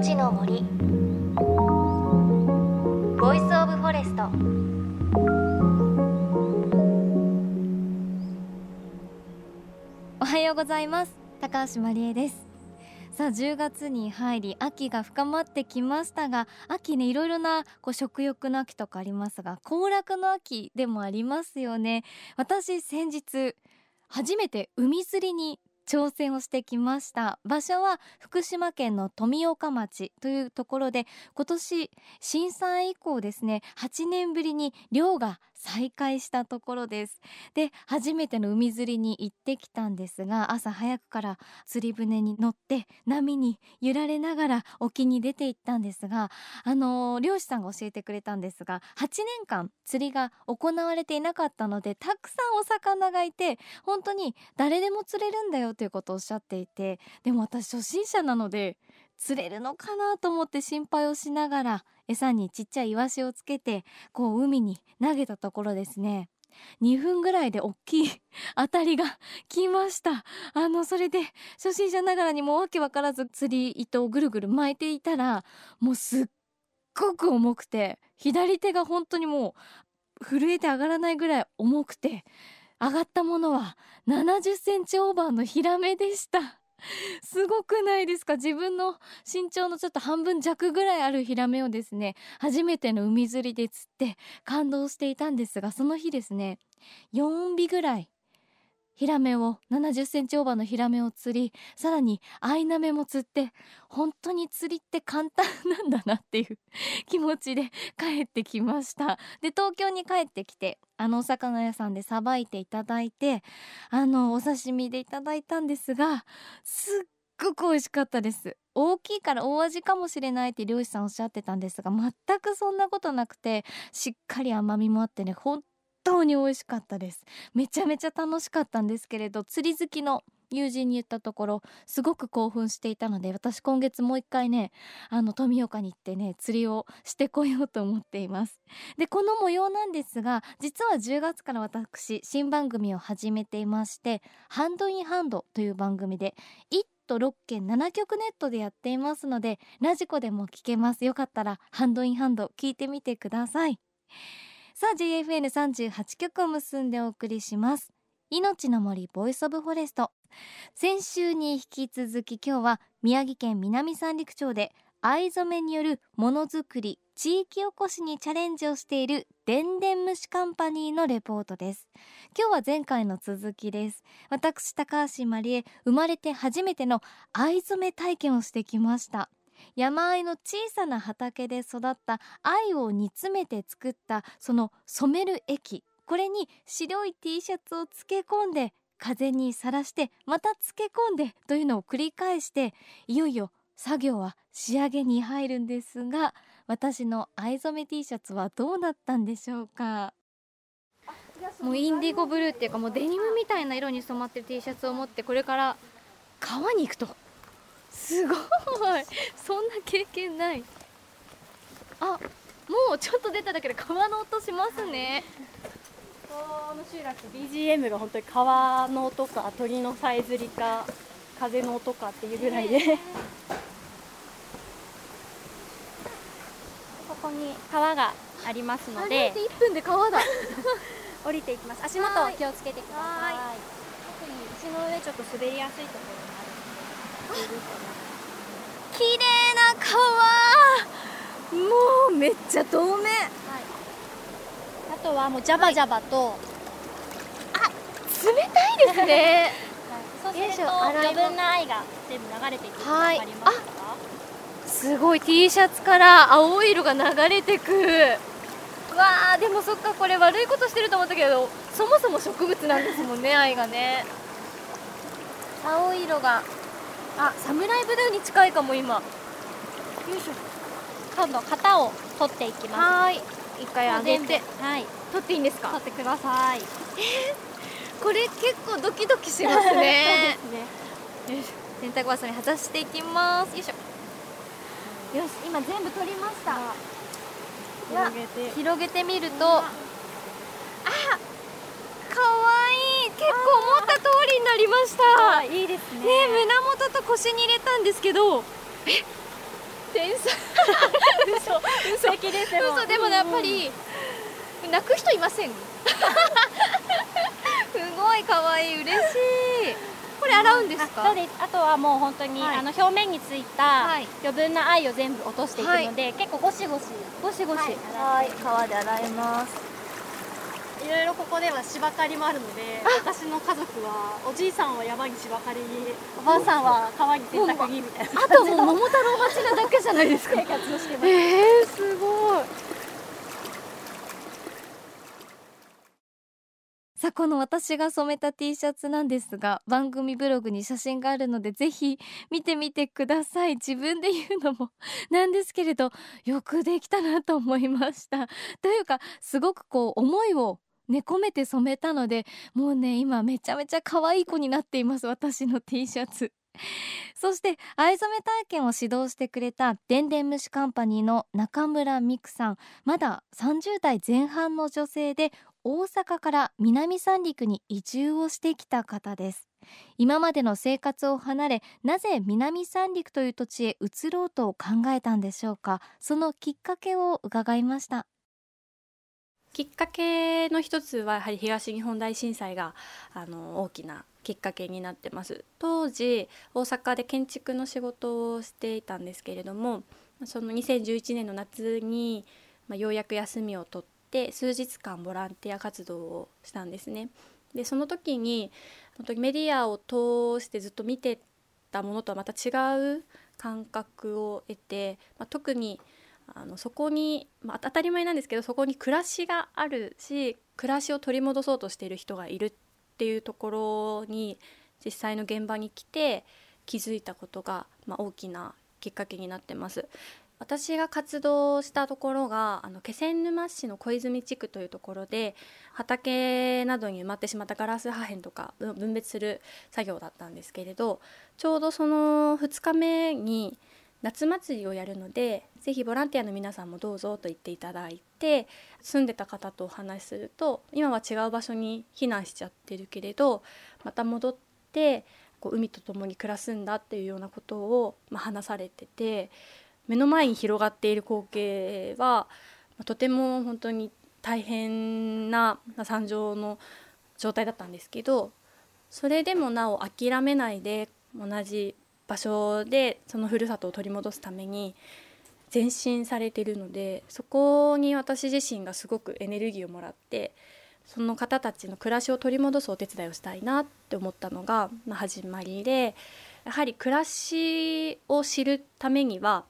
命の森。 Voice of Forest。おはようございます。高橋万里恵です。さあ10月に入り秋が深まってきましたが秋ねいろいろなこう食欲の秋とかありますが行楽の秋でもありますよね。私先日初めて海釣りに挑戦をしてきました。場所は福島県の富岡町というところで今年震災以降ですね8年ぶりに漁が再開したところです。で初めての海釣りに行ってきたんですが朝早くから釣り船に乗って波に揺られながら沖に出て行ったんですがあの、漁師さんが教えてくれたんですが8年間釣りが行われていなかったのでたくさんお魚がいて本当に誰でも釣れるんだよということをおっしゃっていてでも私初心者なので釣れるのかなと思って心配をしながら餌にちっちゃいイワシをつけてこう海に投げたところですね。2分ぐらいで大きい 当たりが来ました。あのそれで初心者ながらにもわけわからず釣り糸をぐるぐる巻いていたらもうすっごく重くて左手が本当にもう震えて上がらないぐらい重くて上がったものは70センチオーバーのヒラメでした。すごくないですか？自分の身長のちょっと半分弱ぐらいあるヒラメをですね初めての海釣りで釣って感動していたんですがその日ですね4尾ぐらいヒラメを70センチオーバーのヒラメを釣りさらにアイナメも釣って本当に釣りって簡単なんだなっていう 気持ちで帰ってきました。で東京に帰ってきてあのお魚屋さんでさばいていただいてあのお刺身でいただいたんですがすっごく美味しかったです。大きいから大味かもしれないって漁師さんおっしゃってたんですが全くそんなことなくてしっかり甘みもあってね本当に美味しかったです。めちゃめちゃ楽しかったんですけれど釣り好きの友人に言ったところすごく興奮していたので私今月もう一回ねあの富岡に行ってね釣りをしてこようと思っています。でこの模様なんですが実は10月から私新番組を始めていまして Hand in Hand という番組で1都6県7局ネットでやっていますのでラジコでも聞けます。よかったら Hand in Hand 聞いてみてください。さあ JFN38 曲を結んでお送りします。命の森 Voice of Forest。先週に引き続き今日は宮城県南三陸町で藍染めによるものづくり地域おこしにチャレンジをしているでんでん虫カンパニーのレポートです。今日は前回の続きです。私高橋まりえ生まれて初めての藍染め体験をしてきました。山あいの小さな畑で育った藍を煮詰めて作ったその染める液。これに白い T シャツを漬け込んで風にさらしてまた漬け込んでというのを繰り返していよいよ作業は仕上げに入るんですが私の藍染め T シャツはどうなったんでしょうか？もうインディゴブルーっていうかもうデニムみたいな色に染まってる T シャツを持ってこれから川に行くとすごい。そんな経験ない。あもうちょっと出ただけで川の音しますね。この集落 BGM が本当に川の音か鳥のさえずりか風の音かっていうぐらいで。ここに川がありますので。1分で川だ。降りていきます。足元を気をつけてください。特に石の上ちょっと滑りやすいところ綺麗な川。もうめっちゃ透明、はい、あとはもうジャバジャバと、はい、あ冷たいですね、はい、そうすると余分な愛が全部流れていくの分かりますか？すごい。T シャツから青い色が流れてく。わあでもそっかこれ悪いことしてると思ったけどそもそも植物なんですもんね愛がね。青い色があサムライブルーに近いかも今。よいしょ。今度型を取っていきます。はい。一回上げて。はい。取っていいんですか？取ってください。えー、これ結構ドキドキしますね。そうですね。よし洗濯バサミ外していきます。よいしょ。よし今全部取りました。広げて。広げてみるとあかわいい結構思った通りになりました。いいですね。ね胸元と腰に入れたんですけど。え？天才。嘘。嘘。ですよ嘘。でもねやっぱり、泣く人いません？すごい可愛い嬉しい。これ洗うんですか？あそうです。あとはもう本当に、はい。あの表面についたはい。余分な愛を全部落としていくので、結構ゴシゴシ。ゴシゴシ。はい。川で洗いますいろいろここでは芝刈りもあるので私の家族はおじいさんは山に芝刈りにおばあさんは川に洗濯にみたいなあともう桃太郎町なだけじゃないですか。生活をしてます。えー、すごい。さあこの私が染めた T シャツなんですが番組ブログに写真があるのでぜひ見てみてください。自分で言うのも なんですけれどよくできたなと思いました。というかすごくこう思いをね込めて染めたのでもうね今めちゃめちゃ可愛い子になっています私の T シャツ。そして藍染め体験を指導してくれたでんでん虫カンパニーの中村美久さん。まだ30代前半の女性で大阪から南三陸に移住をしてきた方です。今までの生活を離れなぜ南三陸という土地へ移ろうと考えたんでしょうか。そのきっかけを伺いました。きっかけの一つはやはり東日本大震災があの大きなきっかけになってます。当時大阪で建築の仕事をしていたんですけれどもその2011年の夏に、まあ、ようやく休みを取って数日間ボランティア活動をしたんですね。でその時に本当にメディアを通してずっと見てたものとはまた違う感覚を得て、まあ、特にあのそこに、まあ、当たり前なんですけどそこに暮らしがあるし暮らしを取り戻そうとしている人がいるっていうところに実際の現場に来て気づいたことが、まあ、大きなきっかけになってます。私が活動したところがあの気仙沼市の小泉地区というところで畑などに埋まってしまったガラス破片とか分分別する作業だったんですけれどちょうどその2日目に夏祭りをやるのでぜひボランティアの皆さんもどうぞと言っていただいて住んでた方とお話しすると今は違う場所に避難しちゃってるけれどまた戻ってこう海と共に暮らすんだっていうようなことを、ま、話されてて目の前に広がっている光景は、まとても本当に大変な惨状の状態だったんですけどそれでもなお諦めないで同じ場所でそのふるさとを取り戻すために前進されてるのでそこに私自身がすごくエネルギーをもらってその方たちの暮らしを取り戻すお手伝いをしたいなって思ったのが、ま、始まりでやはり暮らしを知るためには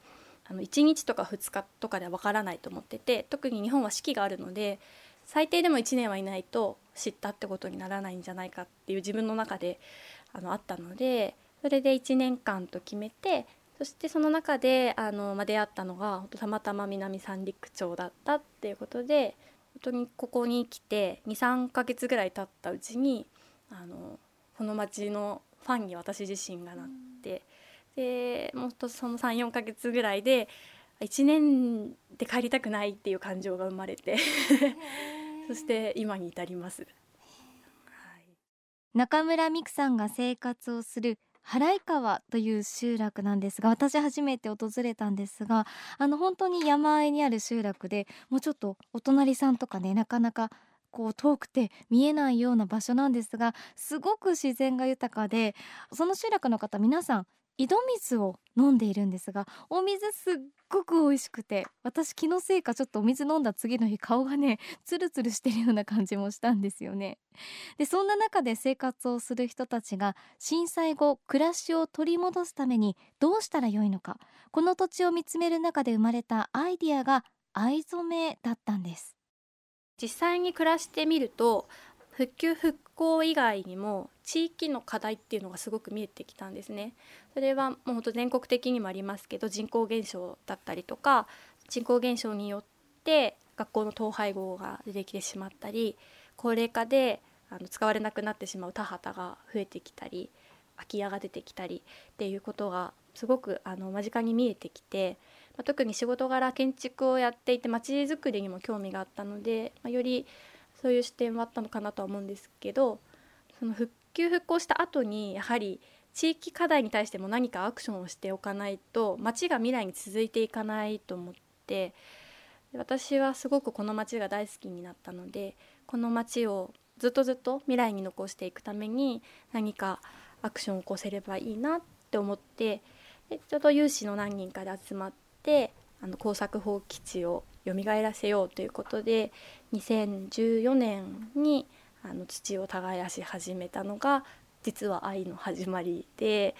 あの1日とか2日とかではわからないと思ってて特に日本は四季があるので最低でも1年はいないと知ったってことにならないんじゃないかっていう自分の中であのあったのでそれで1年間と決めてそしてその中であの、まあ、出会ったのがたまたま南三陸町だったっていうことで本当にここに来て23ヶ月ぐらい経ったうちにあのこの町のファンに私自身がなって、でもっとその34ヶ月ぐらいで1年で帰りたくないっていう感情が生まれて そして今に至ります。はい中村美久さんが生活をする原井川という集落なんですが私初めて訪れたんですがあの本当に山あいにある集落でもうちょっとお隣さんとかねなかなかこう遠くて見えないような場所なんですがすごく自然が豊かでその集落の方皆さん井戸水を飲んでいるんですがお水すっごく美味しくて私気のせいかちょっとお水飲んだ次の日顔がねツルツルしてるような感じもしたんですよね。でそんな中で生活をする人たちが震災後暮らしを取り戻すためにどうしたらよいのかこの土地を見つめる中で生まれたアイディアが藍染めだったんです。実際に暮らしてみると復旧復興以外にも地域の課題っていうのがすごく見えてきたんですね。それはもう本当全国的にもありますけど人口減少だったりとか人口減少によって学校の統廃合が出てきてしまったり高齢化であの使われなくなってしまう田畑が増えてきたり空き家が出てきたりっていうことがすごくあの間近に見えてきて、まあ、特に仕事柄建築をやっていて街づくりにも興味があったので、まあ、よりそういう視点はあったのかなとは思うんですけどその復旧復興した後にやはり地域課題に対しても何かアクションをしておかないと町が未来に続いていかないと思って私はすごくこの町が大好きになったのでこの町をずっとずっと未来に残していくために何かアクションを起こせればいいなって思ってでちょうど有志の何人かで集まってあの工作放棄地を蘇らせようということで2014年にあの土を耕し始めたのが実は愛の始まりで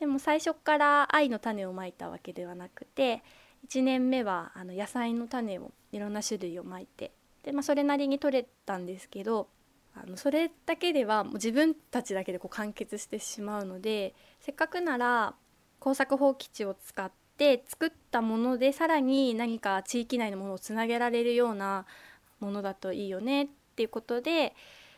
でも最初から愛の種をまいたわけではなくて1年目はあの野菜の種をいろんな種類をまいてで、まあ、それなりに取れたんですけどあのそれだけではもう自分たちだけでこう完結してしまうのでせっかくなら工作放棄地を使ってて作ったものでさらに何か地域内のものをつなげられるようなものだといいよねっていうことで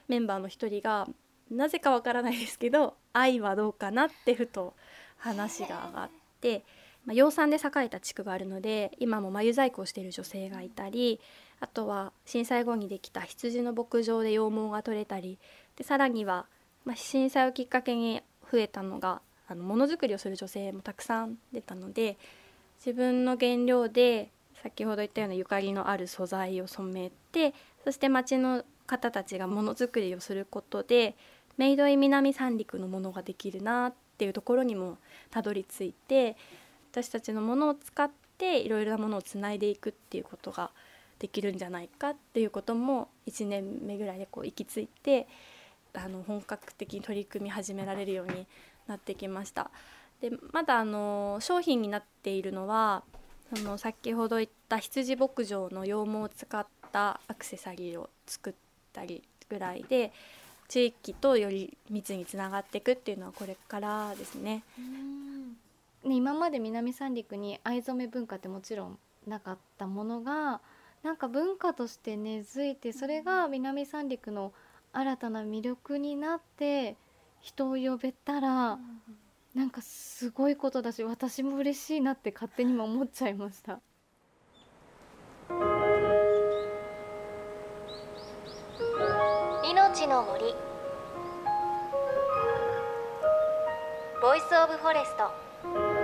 メンバーの一人がなぜかわからないですけど愛はどうかなってふと話が上がって、まあ、養蚕で栄えた地区があるので今も眉細工をしている女性がいたりあとは震災後にできた羊の牧場で羊毛が取れたりでさらには、まあ、震災をきっかけに増えたのがあのものづくりをする女性もたくさん出たので自分の原料で先ほど言ったようなゆかりのある素材を染めてそして町の方たちがものづくりをすることでメイドイ南三陸のものができるなっていうところにもたどり着いて私たちのものを使っていろいろなものをつないでいくっていうことができるんじゃないかっていうことも1年目ぐらいでこう行き着いてあの本格的に取り組み始められるようになってきました。でまだあの商品になっているのはその先ほど言った羊牧場の羊毛を使ったアクセサリーを作ったりぐらいで地域とより密につながっていくっていうのはこれからですね。ね今まで南三陸に藍染め文化ってもちろんなかったものがなんか文化として根付いてそれが南三陸の新たな魅力になって人を呼べたらなんかすごいことだし私も嬉しいなって勝手にも思っちゃいました。命の森。 Voice of Forest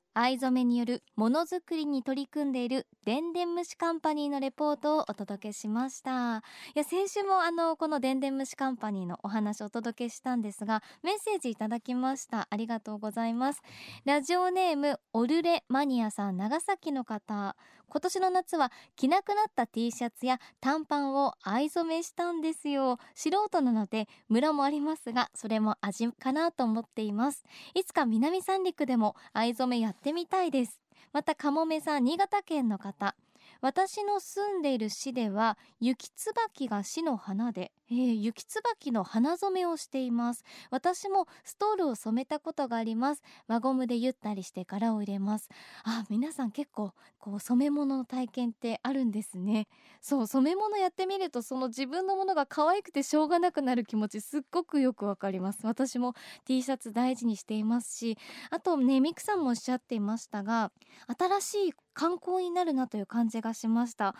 藍染めによるものづくりに取り組んでいるでんでん虫カンパニーのレポートをお届けしました。いや先週もあのこのでんでん虫カンパニーのお話をお届けしたんですがメッセージいただきました。ありがとうございます。ラジオネームオルレマニアさん。長崎の方。今年の夏は着なくなった T シャツや短パンを藍染めしたんですよ。素人なのでムラもありますがそれも味かなと思っています。いつか南三陸でも藍染めやってみたいです。またかもめさん新潟県の方。私の住んでいる市では雪椿が市の花で、えー、雪椿の花染めをしています。私もストールを染めたことがあります。輪ゴムでゆったりして柄を入れます。あ皆さん結構こう染め物の体験ってあるんですね。そう染め物やってみるとその自分のものが可愛くてしょうがなくなる気持ちすっごくよくわかります。私も T シャツ大事にしていますしあとねミクさんもおっしゃっていましたが新しい観光になるなという感じがしました。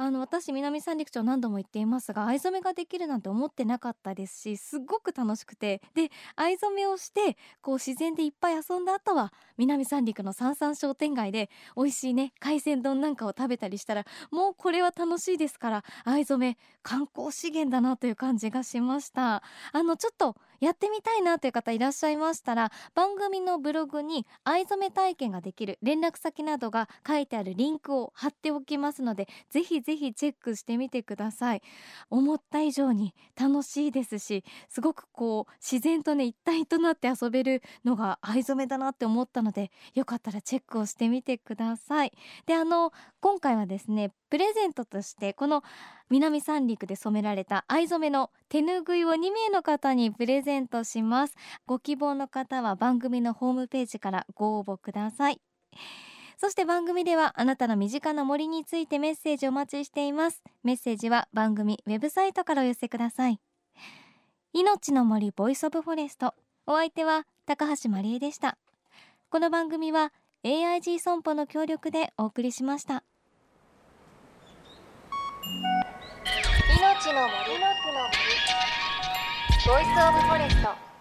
あの私南三陸町何度も行っていますが藍染めができるなんて思ってなかったですしすっごく楽しくてで藍染めをしてこう自然でいっぱい遊んだ後は南三陸の三々商店街で美味しいね海鮮丼なんかを食べたりしたらもうこれは楽しいですから藍染め観光資源だなという感じがしました。あのちょっとやってみたいなという方いらっしゃいましたら番組のブログに藍染め体験ができる連絡先などが書いてあるリンクを貼っておきますのでぜひぜひチェックしてみてください。思った以上に楽しいですしすごくこう自然とね一体となって遊べるのが藍染めだなって思ったのでよかったらチェックをしてみてください。であの今回はですねプレゼントとしてこの南三陸で染められた藍染めの手ぬぐいを2名の方にプレゼントします。ご希望の方は番組のホームページからご応募ください。そして番組ではあなたの身近な森についてメッセージお待ちしています。メッセージは番組ウェブサイトからお寄せください。いのちの森 Voice of Forest。お相手は高橋真理恵でした。この番組は AIG 損保の協力でお送りしました。命の森。ボイスオブフォレスト。